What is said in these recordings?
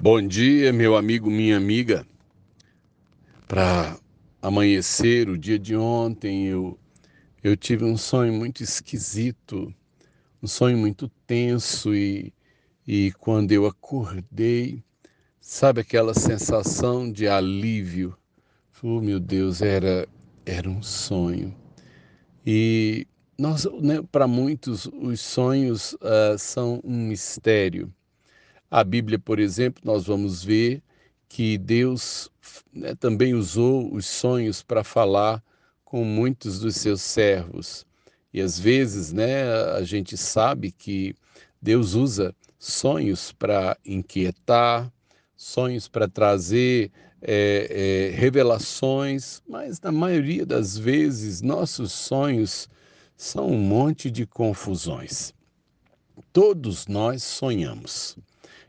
Bom dia, meu amigo, minha amiga. Para amanhecer o dia de ontem, eu, eu tive um sonho muito esquisito, um sonho muito tenso e, e quando eu acordei, sabe aquela sensação de alívio? Oh, meu Deus, era, era um sonho. E né, para muitos, os sonhos uh, são um mistério. A Bíblia, por exemplo, nós vamos ver que Deus né, também usou os sonhos para falar com muitos dos seus servos. E às vezes, né, a gente sabe que Deus usa sonhos para inquietar, sonhos para trazer é, é, revelações, mas na maioria das vezes nossos sonhos são um monte de confusões. Todos nós sonhamos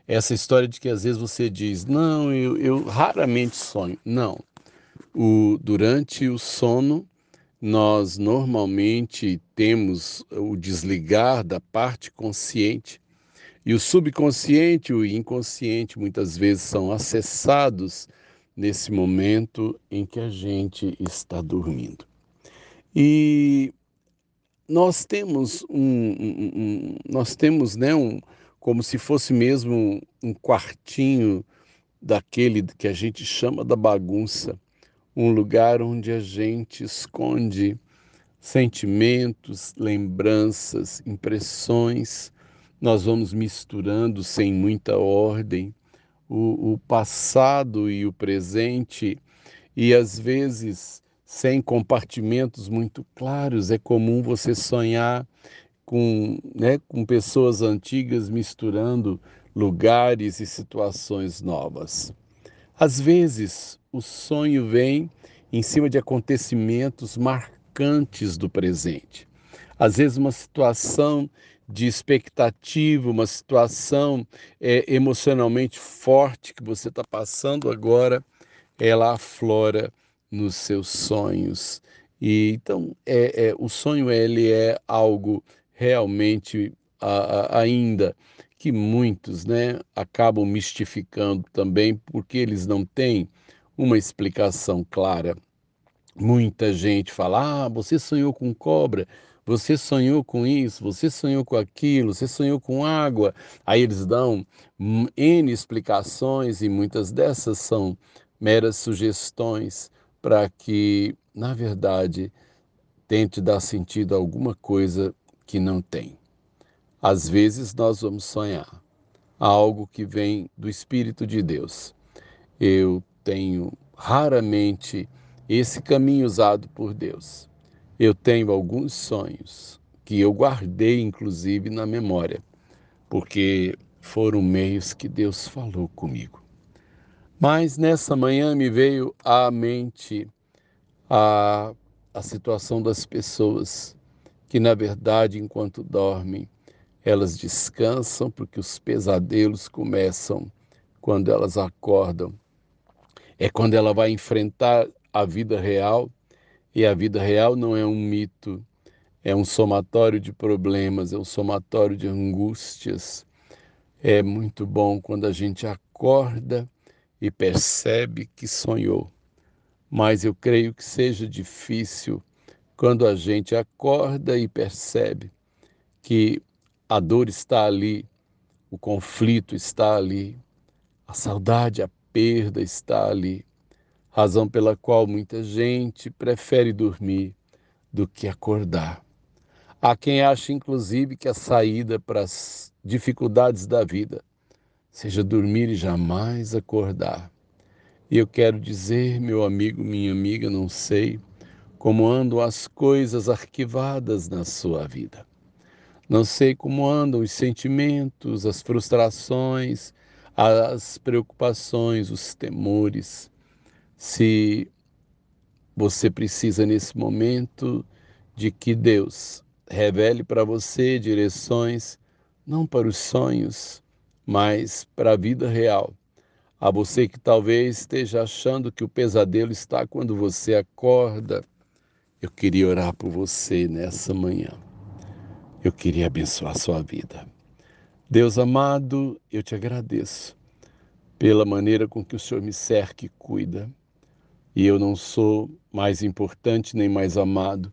essa história de que às vezes você diz, não, eu, eu raramente sonho. Não. O, durante o sono, nós normalmente temos o desligar da parte consciente e o subconsciente e o inconsciente muitas vezes são acessados nesse momento em que a gente está dormindo. E nós temos um, um, um nós temos né, um, como se fosse mesmo um quartinho daquele que a gente chama da bagunça, um lugar onde a gente esconde sentimentos, lembranças, impressões. Nós vamos misturando sem muita ordem o, o passado e o presente, e às vezes sem compartimentos muito claros. É comum você sonhar com, né, com pessoas antigas misturando lugares e situações novas. Às vezes, o sonho vem em cima de acontecimentos marcantes do presente. Às vezes, uma situação de expectativa, uma situação é, emocionalmente forte que você está passando agora, ela aflora nos seus sonhos. E então, é, é, o sonho ele é algo realmente a, a, ainda que muitos né, acabam mistificando também porque eles não têm uma explicação clara. Muita gente fala: ah, você sonhou com cobra, você sonhou com isso, você sonhou com aquilo, você sonhou com água. Aí eles dão N explicações e muitas dessas são meras sugestões para que, na verdade, tente dar sentido a alguma coisa que não tem. Às vezes nós vamos sonhar algo que vem do Espírito de Deus. Eu tenho raramente esse caminho usado por Deus. Eu tenho alguns sonhos que eu guardei, inclusive, na memória, porque foram meios que Deus falou comigo. Mas nessa manhã me veio à mente a, a situação das pessoas que na verdade, enquanto dormem, elas descansam porque os pesadelos começam quando elas acordam. É quando ela vai enfrentar a vida real, e a vida real não é um mito, é um somatório de problemas, é um somatório de angústias. É muito bom quando a gente acorda e percebe que sonhou. Mas eu creio que seja difícil quando a gente acorda e percebe que a dor está ali, o conflito está ali, a saudade, a perda está ali, razão pela qual muita gente prefere dormir do que acordar. Há quem acha, inclusive, que a saída para as dificuldades da vida seja dormir e jamais acordar. E eu quero dizer, meu amigo, minha amiga, não sei, como andam as coisas arquivadas na sua vida. Não sei como andam os sentimentos, as frustrações, as preocupações, os temores. Se você precisa nesse momento de que Deus revele para você direções, não para os sonhos, mas para a vida real. A você que talvez esteja achando que o pesadelo está quando você acorda eu queria orar por você nessa manhã. Eu queria abençoar a sua vida. Deus amado, eu te agradeço pela maneira com que o Senhor me cerca e cuida. E eu não sou mais importante nem mais amado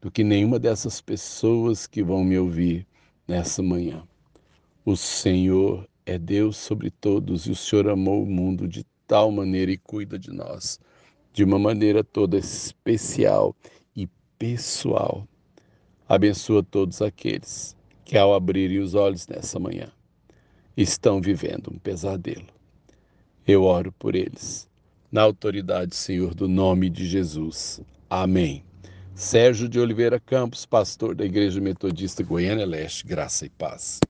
do que nenhuma dessas pessoas que vão me ouvir nessa manhã. O Senhor é Deus sobre todos e o Senhor amou o mundo de tal maneira e cuida de nós de uma maneira toda especial pessoal. Abençoa todos aqueles que, ao abrirem os olhos nessa manhã, estão vivendo um pesadelo. Eu oro por eles, na autoridade, Senhor, do nome de Jesus. Amém. Sérgio de Oliveira Campos, pastor da Igreja Metodista Goiânia Leste, graça e paz.